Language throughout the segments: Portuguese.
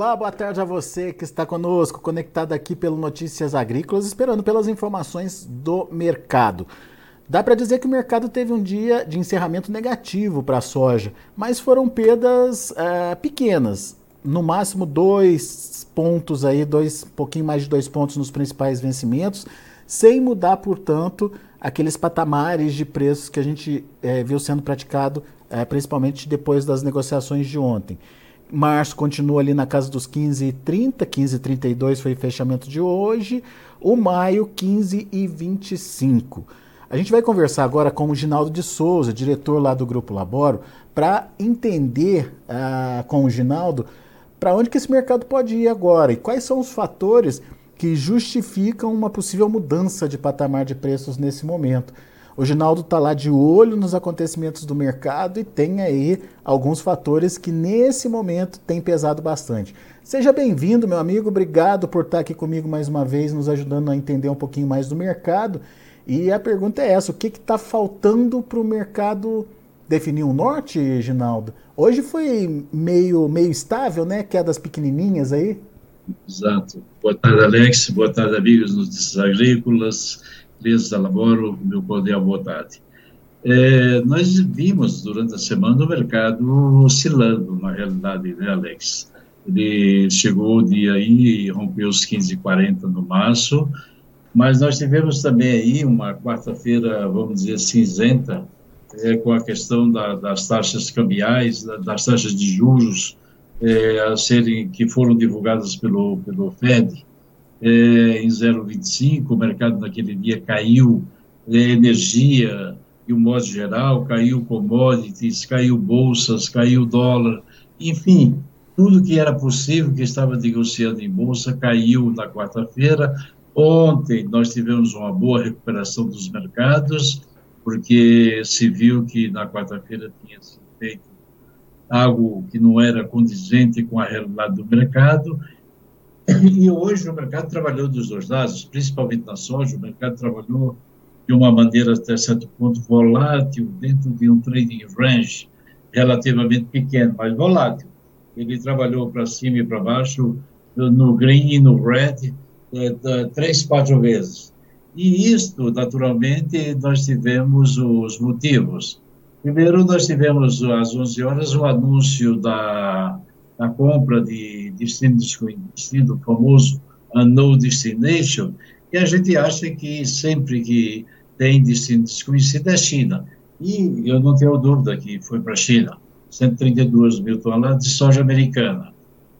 Olá, boa tarde a você que está conosco, conectado aqui pelo Notícias Agrícolas, esperando pelas informações do mercado. Dá para dizer que o mercado teve um dia de encerramento negativo para a soja, mas foram perdas é, pequenas, no máximo dois pontos aí, dois, pouquinho mais de dois pontos nos principais vencimentos, sem mudar, portanto, aqueles patamares de preços que a gente é, viu sendo praticado, é, principalmente depois das negociações de ontem. Março continua ali na casa dos 15,30, 15,32 foi fechamento de hoje. O maio, 15,25. A gente vai conversar agora com o Ginaldo de Souza, diretor lá do Grupo Laboro, para entender uh, com o Ginaldo para onde que esse mercado pode ir agora e quais são os fatores que justificam uma possível mudança de patamar de preços nesse momento. O Ginaldo está lá de olho nos acontecimentos do mercado e tem aí alguns fatores que nesse momento têm pesado bastante. Seja bem-vindo, meu amigo. Obrigado por estar aqui comigo mais uma vez, nos ajudando a entender um pouquinho mais do mercado. E a pergunta é essa: o que está faltando para o mercado definir um norte, Ginaldo? Hoje foi meio, meio estável, né? Quedas pequenininhas aí. Exato. Boa tarde, Alex. Boa tarde, amigos dos agrícolas empresas Laboro, meu cordial boa tarde. É, nós vimos durante a semana o mercado oscilando, na realidade, né, Alex? Ele chegou o dia aí e rompeu os 15,40 no março, mas nós tivemos também aí uma quarta-feira, vamos dizer, cinzenta, é, com a questão da, das taxas cambiais, das taxas de juros é, a serem, que foram divulgadas pelo, pelo FED, é, em 0,25, o mercado naquele dia caiu, é, energia, de um modo geral, caiu commodities, caiu bolsas, caiu dólar, enfim, tudo que era possível que estava negociando em bolsa caiu na quarta-feira. Ontem nós tivemos uma boa recuperação dos mercados, porque se viu que na quarta-feira tinha sido feito algo que não era condizente com a realidade do mercado, e hoje o mercado trabalhou dos dois lados, principalmente na soja, o mercado trabalhou de uma maneira até certo ponto volátil, dentro de um trading range relativamente pequeno, mas volátil. Ele trabalhou para cima e para baixo, no green e no red, eh, três, quatro vezes. E isto, naturalmente, nós tivemos os motivos. Primeiro, nós tivemos às 11 horas o anúncio da na compra de desconhecido, famoso No Destination, e a gente acha que sempre que tem destino desconhecido é China. E eu não tenho dúvida que foi para a China. 132 mil toneladas de soja americana.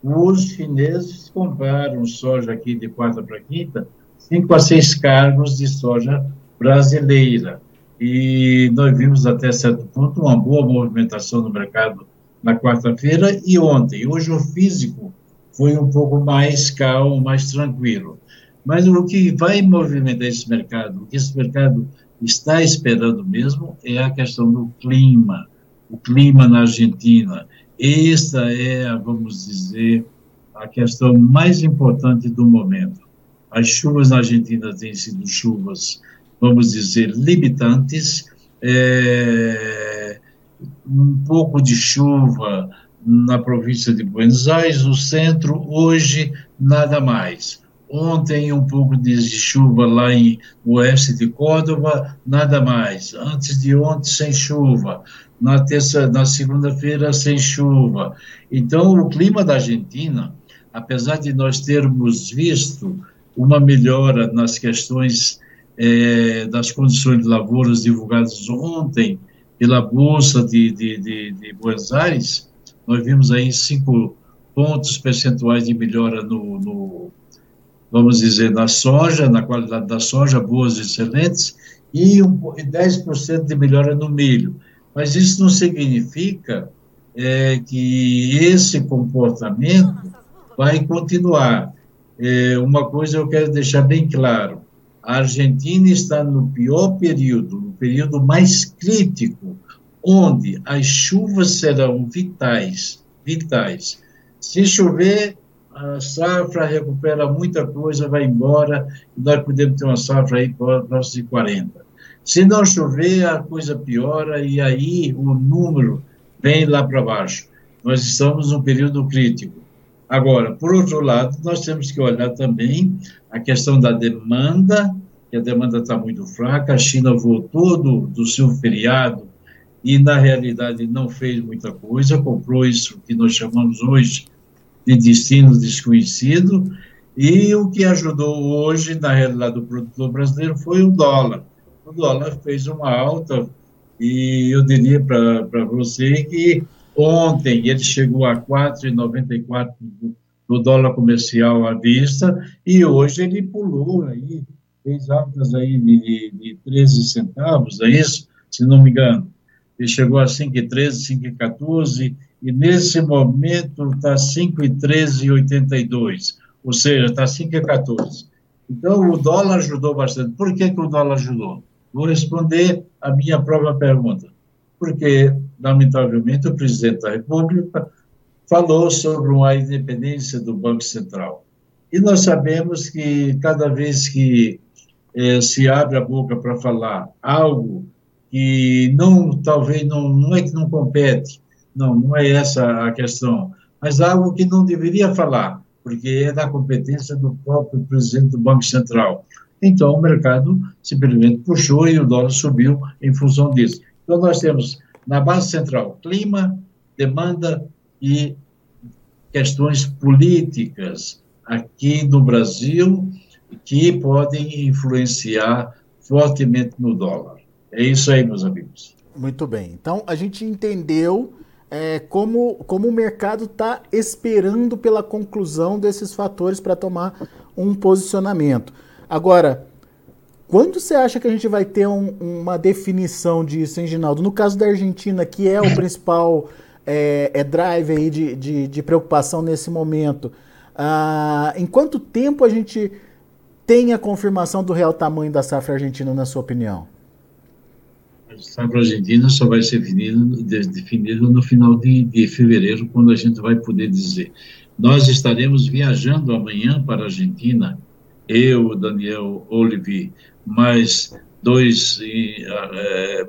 Os chineses compraram soja aqui de quarta para quinta, 5 a 6 cargos de soja brasileira. E nós vimos até certo ponto uma boa movimentação no mercado na quarta-feira e ontem. Hoje o físico foi um pouco mais calmo, mais tranquilo. Mas o que vai movimentar esse mercado, o que esse mercado está esperando mesmo, é a questão do clima, o clima na Argentina. Esta é, vamos dizer, a questão mais importante do momento. As chuvas na Argentina têm sido chuvas, vamos dizer, limitantes. É, um pouco de chuva na província de Buenos Aires, no centro, hoje nada mais. Ontem um pouco de chuva lá em oeste de Córdoba, nada mais. Antes de ontem sem chuva. Na terça, na segunda-feira sem chuva. Então o clima da Argentina, apesar de nós termos visto uma melhora nas questões eh, das condições de lavouras divulgadas ontem pela Bolsa de, de, de, de Buenos Aires, nós vimos aí cinco pontos percentuais de melhora no, no, vamos dizer, na soja, na qualidade da soja, boas e excelentes, e, um, 10% de melhora no milho. Mas isso não significa é, que esse comportamento vai continuar. É, uma coisa eu quero deixar bem claro: a Argentina está no pior período, no período mais crítico, onde as chuvas serão vitais, vitais. Se chover, a safra recupera muita coisa, vai embora, e nós podemos ter uma safra aí próxima de 40. Se não chover, a coisa piora e aí o número vem lá para baixo. Nós estamos num período crítico. Agora, por outro lado, nós temos que olhar também a questão da demanda, que a demanda está muito fraca, a China voltou do, do seu feriado e, na realidade, não fez muita coisa, comprou isso que nós chamamos hoje de destino desconhecido, e o que ajudou hoje, na realidade, o produtor brasileiro foi o dólar. O dólar fez uma alta, e eu diria para você que ontem ele chegou a 4,94 no dólar comercial à vista, e hoje ele pulou aí, fez altas aí de, de 13 centavos, é isso? Se não me engano ele chegou a 5,13, 5,14, e nesse momento está 5,13,82, ou seja, está 5,14. Então, o dólar ajudou bastante. Por que, que o dólar ajudou? Vou responder a minha própria pergunta. Porque, lamentavelmente, o presidente da República falou sobre uma independência do Banco Central. E nós sabemos que cada vez que eh, se abre a boca para falar algo que não, talvez, não, não é que não compete, não, não é essa a questão, mas algo que não deveria falar, porque é da competência do próprio presidente do Banco Central. Então, o mercado simplesmente puxou e o dólar subiu em função disso. Então, nós temos na base central clima, demanda e questões políticas aqui no Brasil que podem influenciar fortemente no dólar. É isso aí, meus amigos. Muito bem. Então, a gente entendeu é, como, como o mercado está esperando pela conclusão desses fatores para tomar um posicionamento. Agora, quando você acha que a gente vai ter um, uma definição disso, hein, Ginaldo? No caso da Argentina, que é o principal é, é drive aí de, de, de, preocupação nesse momento, ah, em quanto tempo a gente tem a confirmação do real tamanho da safra argentina, na sua opinião? A safra argentina só vai ser definido, definido no final de, de fevereiro, quando a gente vai poder dizer. Nós estaremos viajando amanhã para a Argentina, eu, Daniel Olivi, mais dois é,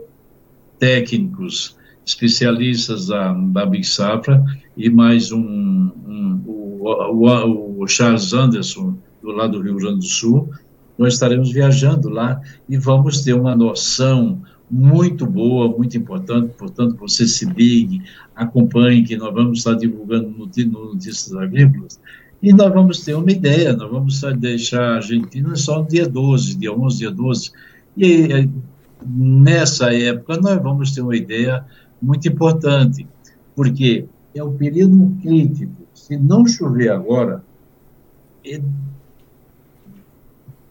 técnicos especialistas da, da Big Safra e mais um, um o, o, o Charles Anderson, do lado do Rio Grande do Sul. Nós estaremos viajando lá e vamos ter uma noção muito boa, muito importante, portanto, você se ligue, acompanhe, que nós vamos estar divulgando no, no Notícias Agrícolas, e nós vamos ter uma ideia, nós vamos deixar a Argentina só no dia 12, dia 11, dia 12, e nessa época nós vamos ter uma ideia muito importante, porque é o período crítico, se não chover agora, é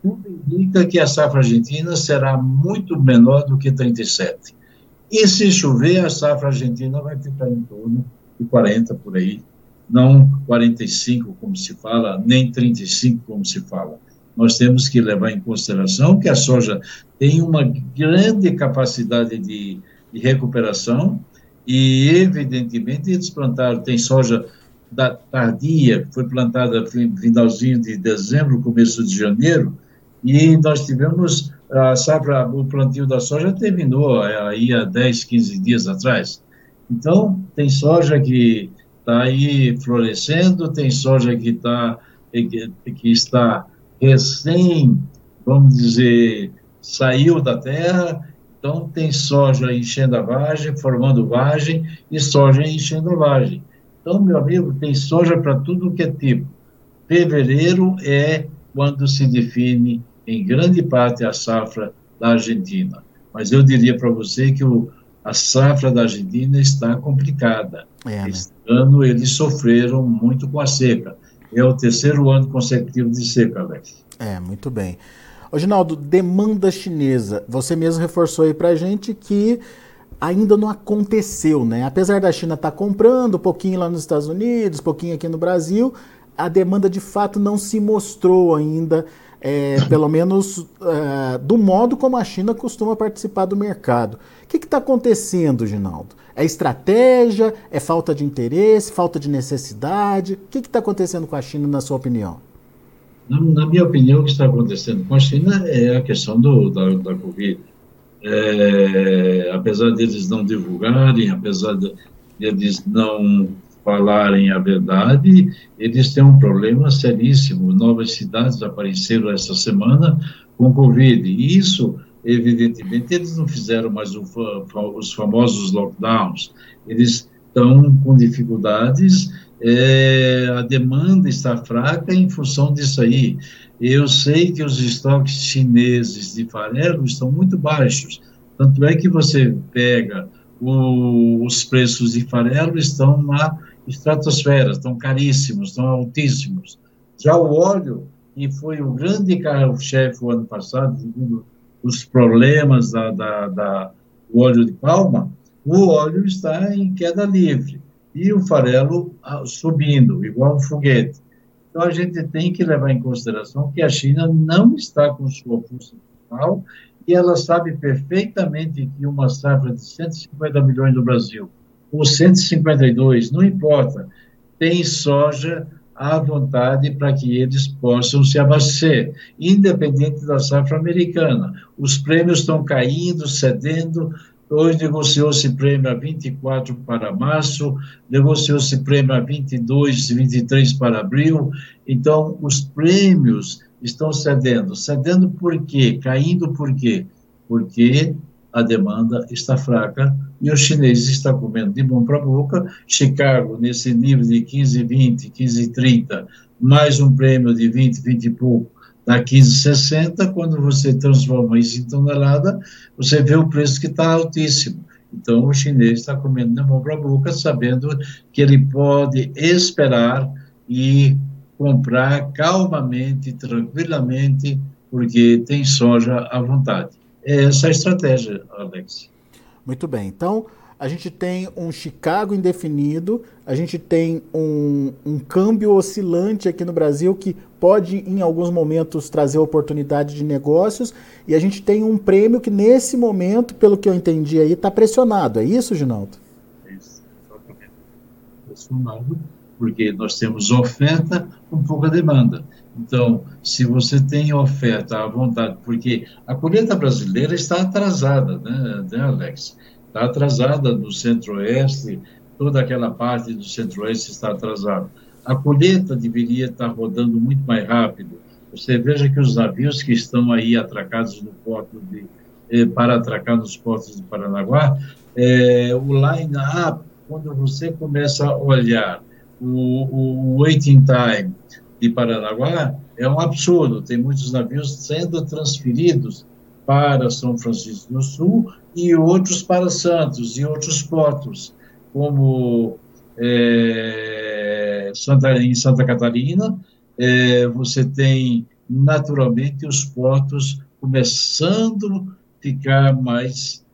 tudo indica que a safra argentina será muito menor do que 37. E se chover, a safra argentina vai ficar em torno de 40 por aí, não 45 como se fala, nem 35 como se fala. Nós temos que levar em consideração que a soja tem uma grande capacidade de, de recuperação e, evidentemente, eles plantaram, tem soja da tardia, que foi plantada no finalzinho de dezembro, começo de janeiro, e nós tivemos a safra, o plantio da soja terminou é, aí há 10, 15 dias atrás. Então, tem soja que está aí florescendo, tem soja que, tá, que, que está recém, vamos dizer, saiu da terra, então tem soja enchendo a vagem, formando vagem, e soja enchendo a vagem. Então, meu amigo, tem soja para tudo que é tipo. Fevereiro é quando se define em grande parte a safra da Argentina. Mas eu diria para você que o, a safra da Argentina está complicada. É, né? Este ano eles sofreram muito com a seca. É o terceiro ano consecutivo de seca, Alex. É, muito bem. Ô, Ginaldo, demanda chinesa. Você mesmo reforçou aí para gente que ainda não aconteceu, né? Apesar da China estar tá comprando um pouquinho lá nos Estados Unidos, um pouquinho aqui no Brasil, a demanda de fato não se mostrou ainda é, pelo menos é, do modo como a China costuma participar do mercado. O que está acontecendo, Ginaldo? É estratégia? É falta de interesse? Falta de necessidade? O que está acontecendo com a China, na sua opinião? Na, na, minha opinião, o que está acontecendo com a China é a questão do, da, da Covid. É, apesar deles não divulgarem, apesar de, deles não falarem a verdade, eles têm um problema seríssimo. Novas cidades apareceram essa semana com Covid. E isso, evidentemente, eles não fizeram mais o, os famosos lockdowns. Eles estão com dificuldades, é, a demanda está fraca em função disso aí. Eu sei que os estoques chineses de farelo estão muito baixos, tanto é que você pega o, os preços de farelo estão na estratosfera, estão caríssimos, estão altíssimos. Já o óleo, que foi o grande carro-chefe o ano passado, devido os problemas da, da, da óleo de palma, o óleo está em queda livre e o farelo ah, subindo, igual um foguete. Então, a gente tem que levar em consideração que a China não está com sua força total e ela sabe perfeitamente que uma safra de 150 milhões no Brasil, ou 152, não importa, tem soja à vontade para que eles possam se abastecer, independente da safra americana. Os prêmios estão caindo, cedendo, Hoje negociou-se prêmio a 24 para março, negociou-se prêmio a 22, 23 para abril. Então, os prêmios estão cedendo. Cedendo por quê? Caindo por quê? Porque a demanda está fraca e os chineses estão comendo de mão para boca. Chicago, nesse nível de 15, 20, 15, 30, mais um prêmio de 20, 20 e pouco, na 1560, quando você transforma isso em tonelada, você vê o preço que está altíssimo. Então, o chinês está comendo na mão para a boca, sabendo que ele pode esperar e comprar calmamente, tranquilamente, porque tem soja à vontade. É essa a estratégia, Alex. Muito bem. Então, a gente tem um Chicago indefinido, a gente tem um, um câmbio oscilante aqui no Brasil que pode, em alguns momentos, trazer oportunidade de negócios, e a gente tem um prêmio que, nesse momento, pelo que eu entendi aí, está pressionado. É isso, Ginaldo? É isso, exatamente. Pressionado, porque nós temos oferta com pouca demanda. Então, se você tem oferta à vontade, porque a colheita brasileira está atrasada, né, né Alex? está atrasada no centro-oeste, toda aquela parte do centro-oeste está atrasada. A colheita deveria estar rodando muito mais rápido. Você veja que os navios que estão aí atracados no porto de eh, para atracar nos portos de Paranaguá, eh, o line-up, quando você começa a olhar o, o waiting time de Paranaguá, é um absurdo. Tem muitos navios sendo transferidos para São Francisco do Sul e outros para Santos e outros portos, como é, Santa, em Santa Catarina, é, você tem naturalmente os portos começando a ficar mais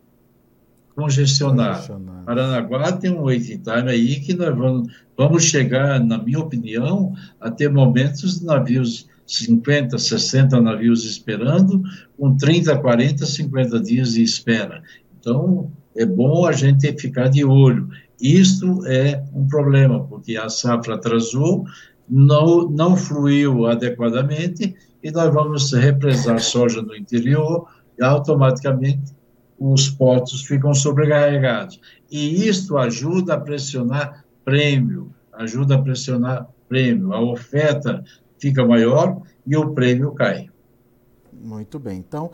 congestionados. Paranaguá tem um waiting time aí que nós vamos, vamos chegar, na minha opinião, a ter momentos de navios 50, 60 navios esperando, com 30, 40, 50 dias de espera. Então, é bom a gente ficar de olho. Isto é um problema, porque a safra atrasou, não, não fluiu adequadamente, e nós vamos represar soja no interior, e automaticamente os portos ficam sobrecarregados. E isto ajuda a pressionar prêmio, ajuda a pressionar prêmio. A oferta fica maior e o prêmio cai. Muito bem. Então,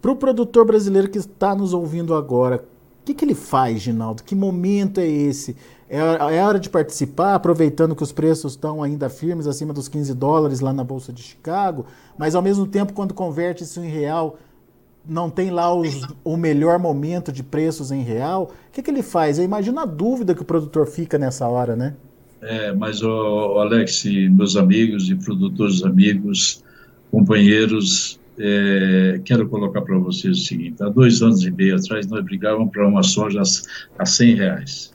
para o produtor brasileiro que está nos ouvindo agora, o que, que ele faz, Ginaldo? Que momento é esse? É, é hora de participar, aproveitando que os preços estão ainda firmes, acima dos 15 dólares lá na Bolsa de Chicago, mas ao mesmo tempo, quando converte isso em real, não tem lá os, o melhor momento de preços em real. O que, que ele faz? Eu imagino a dúvida que o produtor fica nessa hora, né? É, mas, o Alex, meus amigos e produtores amigos, companheiros, é, quero colocar para vocês o seguinte: há dois anos e meio atrás nós brigávamos para uma soja a 100 reais.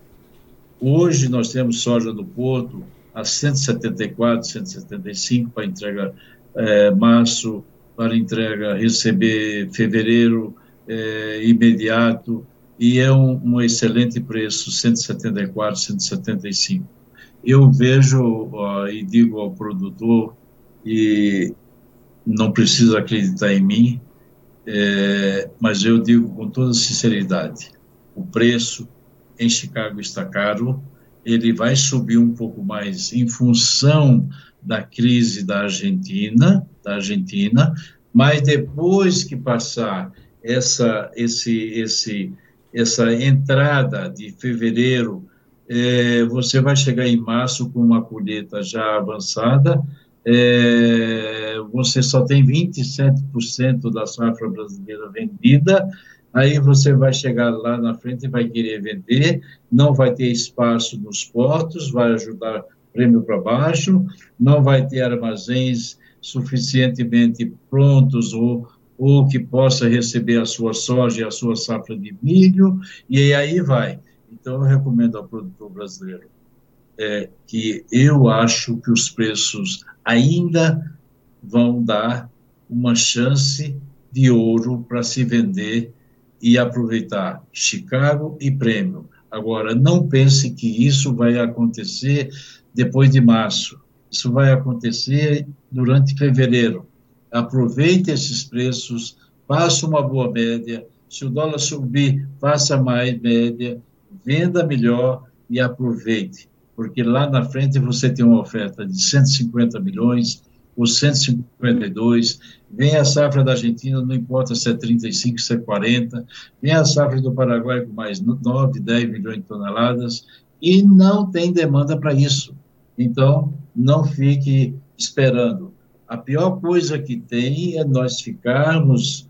Hoje nós temos soja no Porto a 174, 175 para entrega é, março, para entrega receber fevereiro é, imediato, e é um, um excelente preço, 174, 175 eu vejo e digo ao produtor, e não precisa acreditar em mim, é, mas eu digo com toda sinceridade: o preço em Chicago está caro ele vai subir um pouco mais em função da crise da Argentina, da Argentina, mas depois que passar essa esse esse essa entrada de fevereiro, é, você vai chegar em março com uma colheita já avançada, é, você só tem 27% da safra brasileira vendida, aí você vai chegar lá na frente e vai querer vender, não vai ter espaço nos portos, vai ajudar prêmio para baixo, não vai ter armazéns suficientemente prontos ou, ou que possa receber a sua soja e a sua safra de milho, e aí vai. Então, eu recomendo ao produtor brasileiro é, que eu acho que os preços ainda vão dar uma chance de ouro para se vender e aproveitar Chicago e prêmio. Agora, não pense que isso vai acontecer depois de março. Isso vai acontecer durante fevereiro. Aproveite esses preços, faça uma boa média. Se o dólar subir, faça mais média, venda melhor e aproveite porque lá na frente você tem uma oferta de 150 milhões, ou 152, vem a safra da Argentina, não importa se é 35, se é 40, vem a safra do Paraguai com mais 9, 10 milhões de toneladas, e não tem demanda para isso. Então, não fique esperando. A pior coisa que tem é nós ficarmos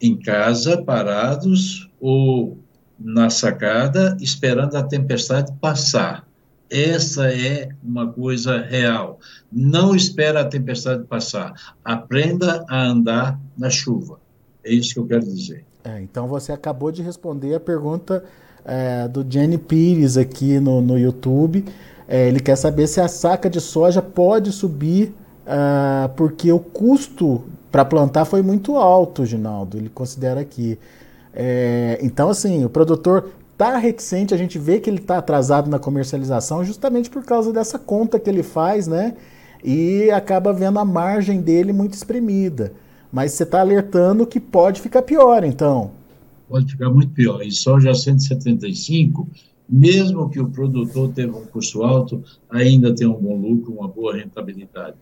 em casa, parados, ou na sacada, esperando a tempestade passar. Essa é uma coisa real. Não espera a tempestade passar. Aprenda a andar na chuva. É isso que eu quero dizer. É, então você acabou de responder a pergunta é, do Jenny Pires aqui no, no YouTube. É, ele quer saber se a saca de soja pode subir uh, porque o custo para plantar foi muito alto, Ginaldo. Ele considera aqui. É, então, assim, o produtor está reticente, a gente vê que ele está atrasado na comercialização justamente por causa dessa conta que ele faz, né? E acaba vendo a margem dele muito espremida. Mas você está alertando que pode ficar pior, então. Pode ficar muito pior. E soja 175, mesmo que o produtor tenha um custo alto, ainda tem um bom lucro, uma boa rentabilidade.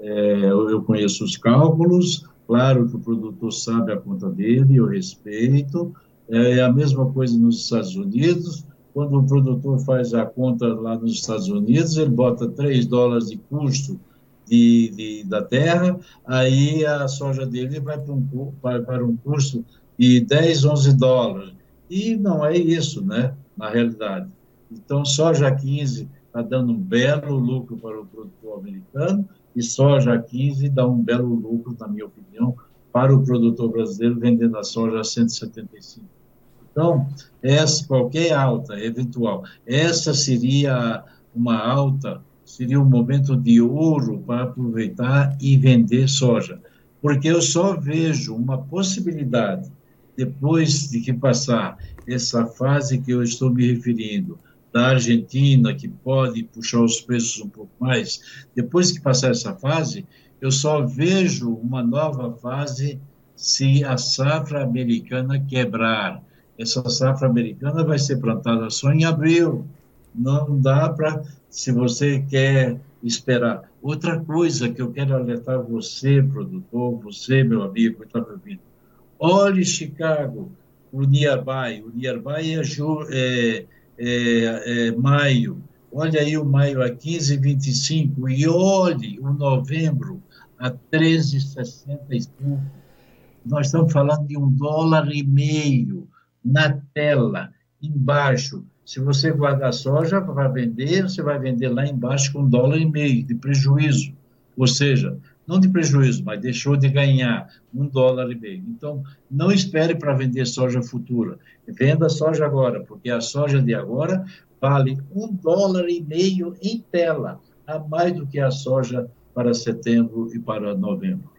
É, eu conheço os cálculos, Claro que o produtor sabe a conta dele, eu respeito. É a mesma coisa nos Estados Unidos. Quando o produtor faz a conta lá nos Estados Unidos, ele bota 3 dólares de custo de, de, da terra, aí a soja dele vai para um, vai para um custo de 10, 11 dólares. E não é isso, né, na realidade. Então, soja 15 está dando um belo lucro para o produtor americano, e soja a 15 dá um belo lucro, na minha opinião, para o produtor brasileiro vendendo a soja a 175. Então, essa, qualquer alta eventual, essa seria uma alta, seria um momento de ouro para aproveitar e vender soja. Porque eu só vejo uma possibilidade, depois de que passar essa fase que eu estou me referindo, da Argentina, que pode puxar os preços um pouco mais, depois que passar essa fase, eu só vejo uma nova fase se a safra americana quebrar. Essa safra americana vai ser plantada só em abril. Não dá para, se você quer esperar. Outra coisa que eu quero alertar você, produtor, você, meu amigo, que está me ouvindo. Olhe Chicago, o Nearby. O Nearby é, é é, é, maio, olha aí o maio a 15,25 e olhe o novembro a 13,60 Nós estamos falando de um dólar e meio na tela, embaixo. Se você guardar soja para vender, você vai vender lá embaixo com um dólar e meio de prejuízo. Ou seja, não de prejuízo, mas deixou de ganhar um dólar e meio. Então, não espere para vender soja futura. Venda soja agora, porque a soja de agora vale um dólar e meio em tela, a mais do que a soja para setembro e para novembro.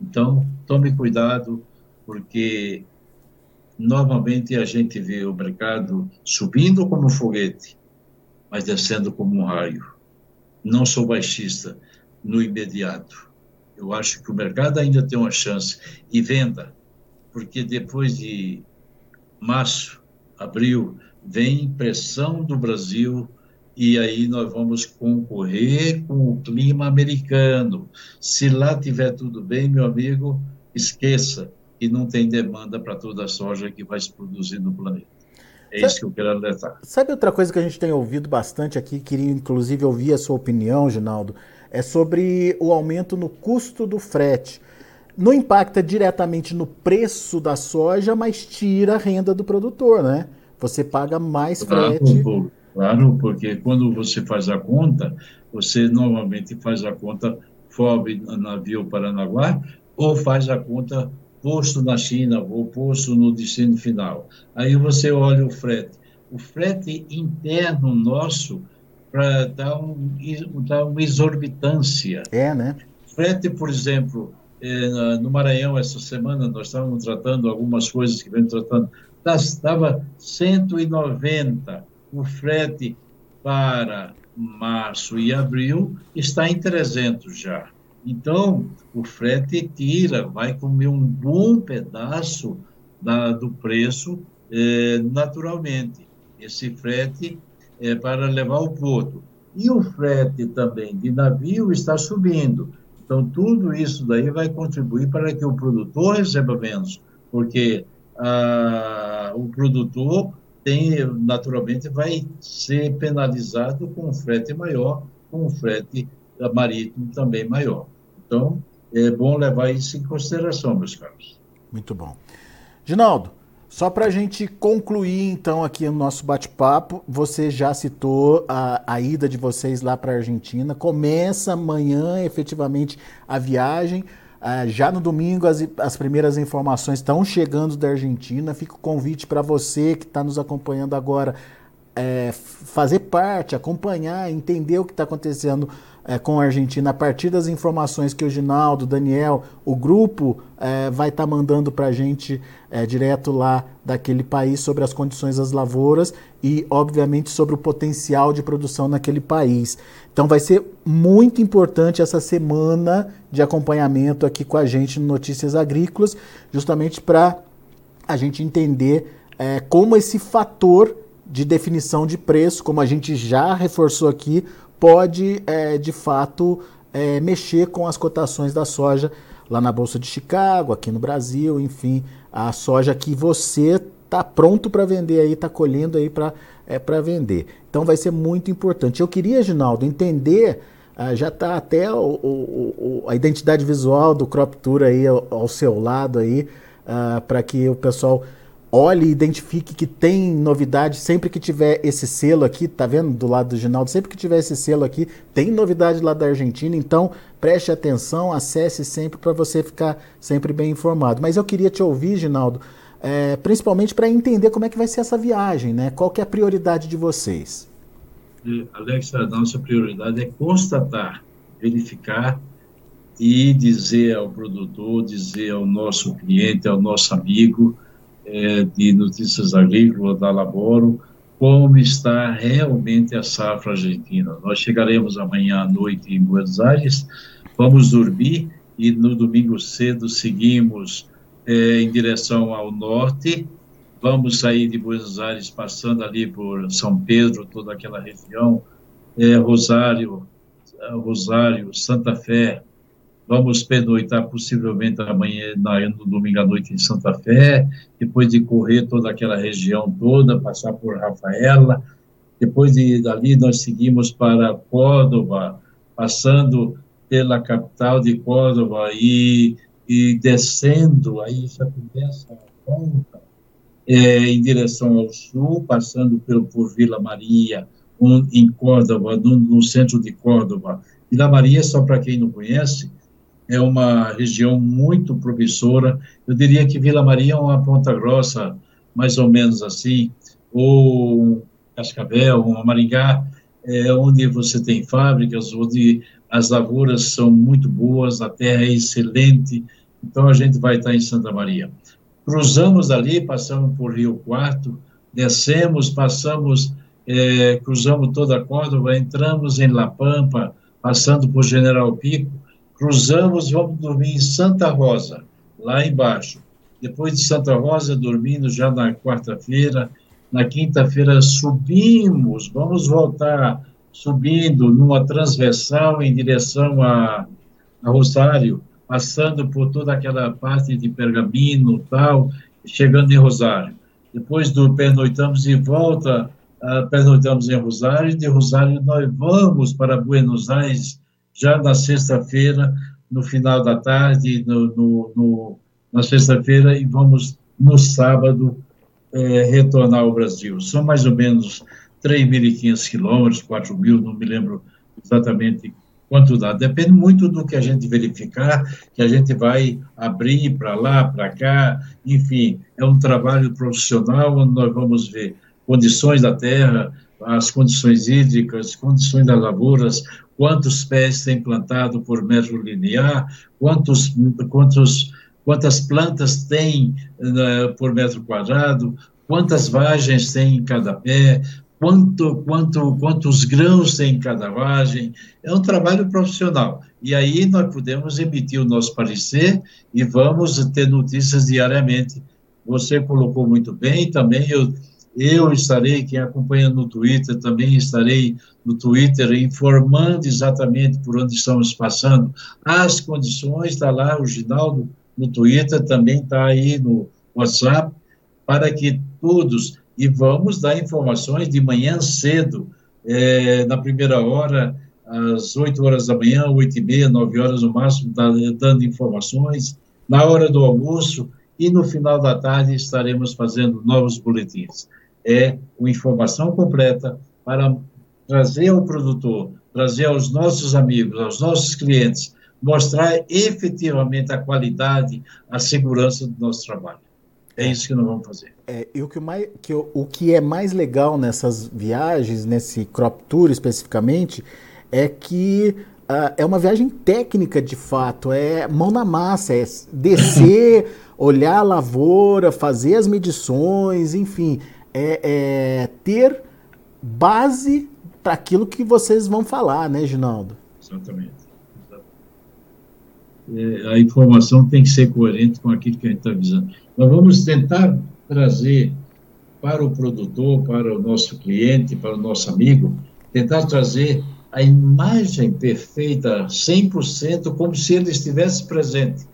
Então, tome cuidado, porque normalmente a gente vê o mercado subindo como um foguete, mas descendo como um raio. Não sou baixista no imediato eu acho que o mercado ainda tem uma chance. E venda, porque depois de março, abril, vem pressão do Brasil e aí nós vamos concorrer com o clima americano. Se lá tiver tudo bem, meu amigo, esqueça que não tem demanda para toda a soja que vai se produzir no planeta. É sabe, isso que eu quero alertar. Sabe outra coisa que a gente tem ouvido bastante aqui, queria inclusive ouvir a sua opinião, Ginaldo, é sobre o aumento no custo do frete. Não impacta diretamente no preço da soja, mas tira a renda do produtor, né? Você paga mais claro, frete. Claro, porque quando você faz a conta, você normalmente faz a conta FOB navio Paranaguá ou faz a conta posto na China ou posto no destino final. Aí você olha o frete. O frete interno nosso para dar, um, dar uma exorbitância. É, né? Frete, por exemplo, é, no Maranhão, essa semana, nós estávamos tratando algumas coisas que vem tratando, estava 190 o frete para março e abril está em 300 já. Então, o frete tira, vai comer um bom pedaço da, do preço é, naturalmente. Esse frete é para levar o porto. E o frete também de navio está subindo. Então, tudo isso daí vai contribuir para que o produtor receba menos, porque ah, o produtor tem, naturalmente vai ser penalizado com um frete maior, com um frete marítimo também maior. Então, é bom levar isso em consideração, meus caros. Muito bom. Ginaldo, só para a gente concluir então aqui o nosso bate-papo, você já citou a, a ida de vocês lá para a Argentina. Começa amanhã efetivamente a viagem. Uh, já no domingo as, as primeiras informações estão chegando da Argentina. Fica o convite para você que está nos acompanhando agora é, fazer parte, acompanhar, entender o que está acontecendo é, com a Argentina a partir das informações que o Ginaldo, o Daniel, o grupo é, vai estar tá mandando para a gente é, direto lá daquele país sobre as condições das lavouras e, obviamente, sobre o potencial de produção naquele país. Então, vai ser muito importante essa semana de acompanhamento aqui com a gente no Notícias Agrícolas, justamente para a gente entender é, como esse fator de definição de preço, como a gente já reforçou aqui, pode, é, de fato, é, mexer com as cotações da soja lá na Bolsa de Chicago, aqui no Brasil, enfim, a soja que você está pronto para vender aí, está colhendo aí para é, vender. Então vai ser muito importante. Eu queria, Ginaldo, entender, ah, já está até o, o, o, a identidade visual do Crop Tour aí ao, ao seu lado aí, ah, para que o pessoal olhe e identifique que tem novidade sempre que tiver esse selo aqui, tá vendo do lado do Ginaldo? Sempre que tiver esse selo aqui, tem novidade lá da Argentina, então preste atenção, acesse sempre para você ficar sempre bem informado. Mas eu queria te ouvir, Ginaldo, é, principalmente para entender como é que vai ser essa viagem, né? Qual que é a prioridade de vocês? Alex, a nossa prioridade é constatar, verificar e dizer ao produtor, dizer ao nosso cliente, ao nosso amigo, é, de notícias agrícolas da Laboro, como está realmente a safra argentina. Nós chegaremos amanhã à noite em Buenos Aires, vamos dormir e no domingo cedo seguimos é, em direção ao norte. Vamos sair de Buenos Aires passando ali por São Pedro, toda aquela região, é, Rosário, Rosário, Santa Fé, Vamos pernoitar possivelmente amanhã, no domingo à noite em Santa Fé, depois de correr toda aquela região toda, passar por Rafaela. Depois de dali nós seguimos para Córdoba, passando pela capital de Córdoba e, e descendo, aí já começa a volta, é, em direção ao sul, passando pelo, por Vila Maria, um, em Córdoba, no, no centro de Córdoba. Vila Maria, só para quem não conhece, é uma região muito promissora. Eu diria que Vila Maria é uma Ponta Grossa, mais ou menos assim, ou Cascavel, uma Maringá, é onde você tem fábricas, onde as lavouras são muito boas, a terra é excelente. Então a gente vai estar em Santa Maria. Cruzamos ali, passamos por Rio Quarto, descemos, passamos, é, cruzamos toda a Córdoba, entramos em La Pampa, passando por General Pico, cruzamos, vamos dormir em Santa Rosa, lá embaixo. Depois de Santa Rosa, dormindo já na quarta-feira, Na quinta-feira subimos, vamos voltar subindo numa transversal em direção a, a Rosário, passando por toda aquela parte de Pergamino tal, chegando em Rosário. Depois do pernoitamos e volta, uh, pernoitamos em Rosário, e de Rosário nós vamos para Buenos Aires já na sexta-feira, no final da tarde, no, no, no na sexta-feira, e vamos no sábado é, retornar ao Brasil. São mais ou menos 3.500 quilômetros, 4.000, não me lembro exatamente quanto dá. Depende muito do que a gente verificar, que a gente vai abrir para lá, para cá, enfim, é um trabalho profissional onde nós vamos ver condições da terra, as condições hídricas, condições das lavouras, quantos pés tem plantado por metro linear, quantos, quantos quantas plantas tem uh, por metro quadrado, quantas vagens tem em cada pé, quanto, quanto, quantos grãos tem em cada vagem. É um trabalho profissional. E aí nós podemos emitir o nosso parecer e vamos ter notícias diariamente. Você colocou muito bem, também eu, eu estarei, quem acompanha no Twitter, também estarei no Twitter informando exatamente por onde estamos passando. As condições, está lá o Ginaldo no Twitter, também está aí no WhatsApp, para que todos, e vamos dar informações de manhã cedo, é, na primeira hora, às 8 horas da manhã, 8 e meia, 9 horas no máximo, tá, dando informações, na hora do almoço, e no final da tarde estaremos fazendo novos boletins. É uma informação completa para trazer ao produtor, trazer aos nossos amigos, aos nossos clientes, mostrar efetivamente a qualidade, a segurança do nosso trabalho. É isso que nós vamos fazer. É, e o que, mais, que, o que é mais legal nessas viagens, nesse crop tour especificamente, é que uh, é uma viagem técnica de fato, é mão na massa, é descer, olhar a lavoura, fazer as medições, enfim, é, é ter base para aquilo que vocês vão falar, né, Ginaldo? Exatamente é, a informação tem que ser coerente com aquilo que a gente está avisando. Nós vamos tentar trazer para o produtor, para o nosso cliente, para o nosso amigo, tentar trazer a imagem perfeita, 100%, como se ele estivesse presente,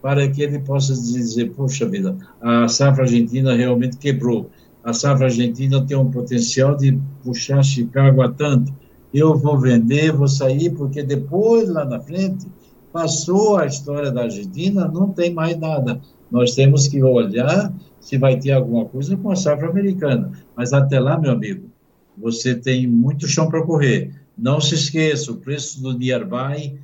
para que ele possa dizer: poxa vida, a safra argentina realmente quebrou. A safra argentina tem um potencial de puxar Chicago a tanto. Eu vou vender, vou sair, porque depois, lá na frente, Passou a história da Argentina, não tem mais nada. Nós temos que olhar se vai ter alguma coisa com a safra americana. Mas até lá, meu amigo, você tem muito chão para correr. Não se esqueça, o preço do nearby,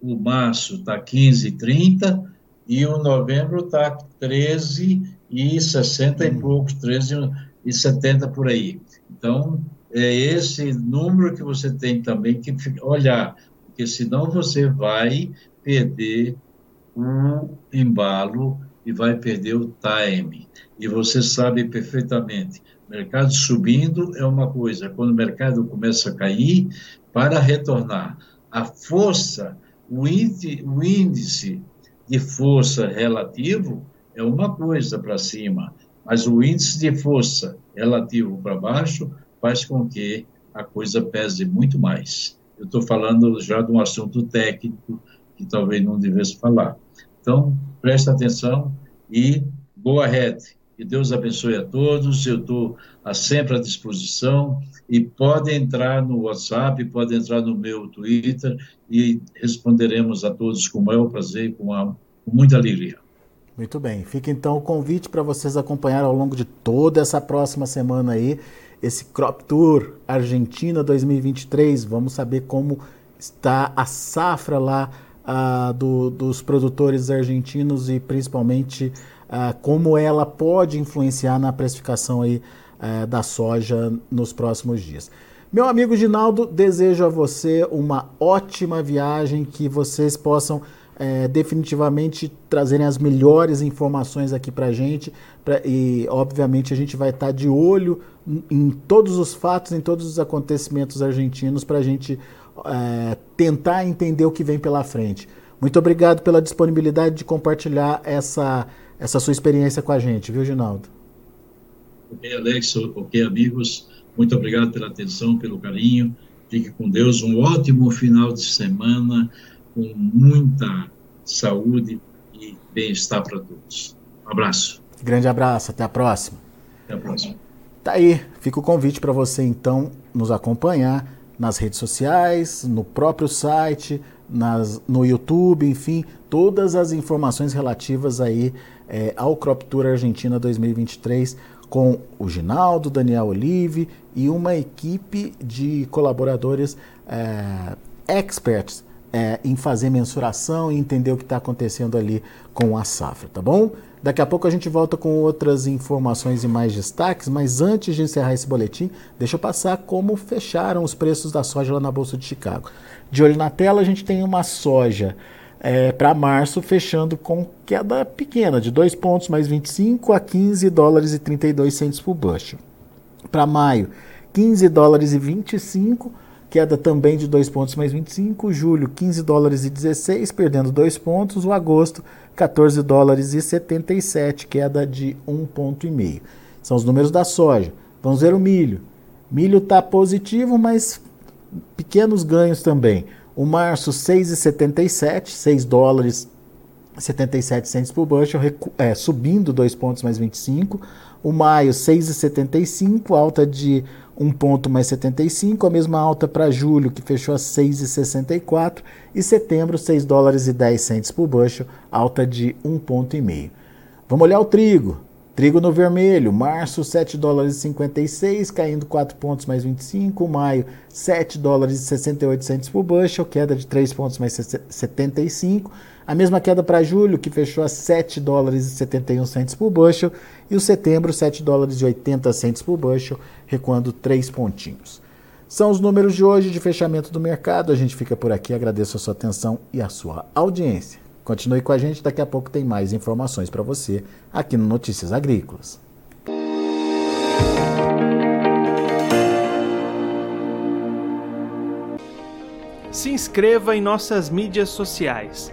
o março está 15,30 e o novembro está 13 e 60 e poucos, 13 e 70 por aí. Então, é esse número que você tem também que olhar porque senão você vai perder o embalo e vai perder o time. E você sabe perfeitamente, mercado subindo é uma coisa, quando o mercado começa a cair, para retornar, a força, o índice, o índice de força relativo é uma coisa para cima, mas o índice de força relativo para baixo faz com que a coisa pese muito mais. Eu estou falando já de um assunto técnico que talvez não devesse falar. Então, presta atenção e boa rede. Que Deus abençoe a todos. Eu estou sempre à disposição e pode entrar no WhatsApp, pode entrar no meu Twitter e responderemos a todos com o maior prazer e com, com muita alegria. Muito bem. Fica então o convite para vocês acompanhar ao longo de toda essa próxima semana aí esse Crop Tour Argentina 2023. Vamos saber como está a safra lá uh, do, dos produtores argentinos e principalmente uh, como ela pode influenciar na precificação aí, uh, da soja nos próximos dias. Meu amigo Ginaldo, desejo a você uma ótima viagem, que vocês possam é, definitivamente trazerem as melhores informações aqui para a gente. Pra, e, obviamente, a gente vai estar tá de olho em todos os fatos, em todos os acontecimentos argentinos, para a gente é, tentar entender o que vem pela frente. Muito obrigado pela disponibilidade de compartilhar essa, essa sua experiência com a gente, viu, Ginaldo? Ok, Alex, ok, amigos, muito obrigado pela atenção, pelo carinho. Fique com Deus, um ótimo final de semana, com muita saúde e bem-estar para todos. Um abraço. Grande abraço, até a próxima. Até a próxima. Tá aí, fica o convite para você então nos acompanhar nas redes sociais, no próprio site, nas, no YouTube, enfim, todas as informações relativas aí é, ao Crop Tour Argentina 2023 com o Ginaldo, Daniel Olive e uma equipe de colaboradores é, experts é, em fazer mensuração e entender o que está acontecendo ali com a safra, tá bom? Daqui a pouco a gente volta com outras informações e mais destaques, mas antes de encerrar esse boletim, deixa eu passar como fecharam os preços da soja lá na Bolsa de Chicago. De olho na tela, a gente tem uma soja é, para março fechando com queda pequena, de 2 pontos mais 25 a 15 dólares e 32 centos por bushel. Para maio, 15 dólares e 25 queda também de 2 pontos mais 25. Julho, 15 dólares e 16, perdendo 2 pontos. O agosto, 14 dólares e 77, queda de 1,5 ponto. São os números da soja. Vamos ver o milho. Milho está positivo, mas pequenos ganhos também. O março, 6,77, 6 dólares 77 centos por bushel, é, subindo 2 pontos mais 25. O maio, 6,75, alta de 1 ponto mais 75, a mesma alta para julho, que fechou a 6,64, e setembro, 6 dólares e 10 centes por bushel, alta de 1 ponto. Vamos olhar o trigo. Trigo no vermelho, março 7 dólares e 56, caindo 4 pontos mais 25, maio 7 dólares e 68 centes por bushel, queda de 3 pontos mais 75, a mesma queda para julho, que fechou a 7 dólares e 71 centes por bushel, e o setembro 7 dólares e 80 centes por bushel, recuando 3 pontinhos. São os números de hoje de fechamento do mercado. A gente fica por aqui, agradeço a sua atenção e a sua audiência. Continue com a gente, daqui a pouco tem mais informações para você aqui no Notícias Agrícolas. Se inscreva em nossas mídias sociais.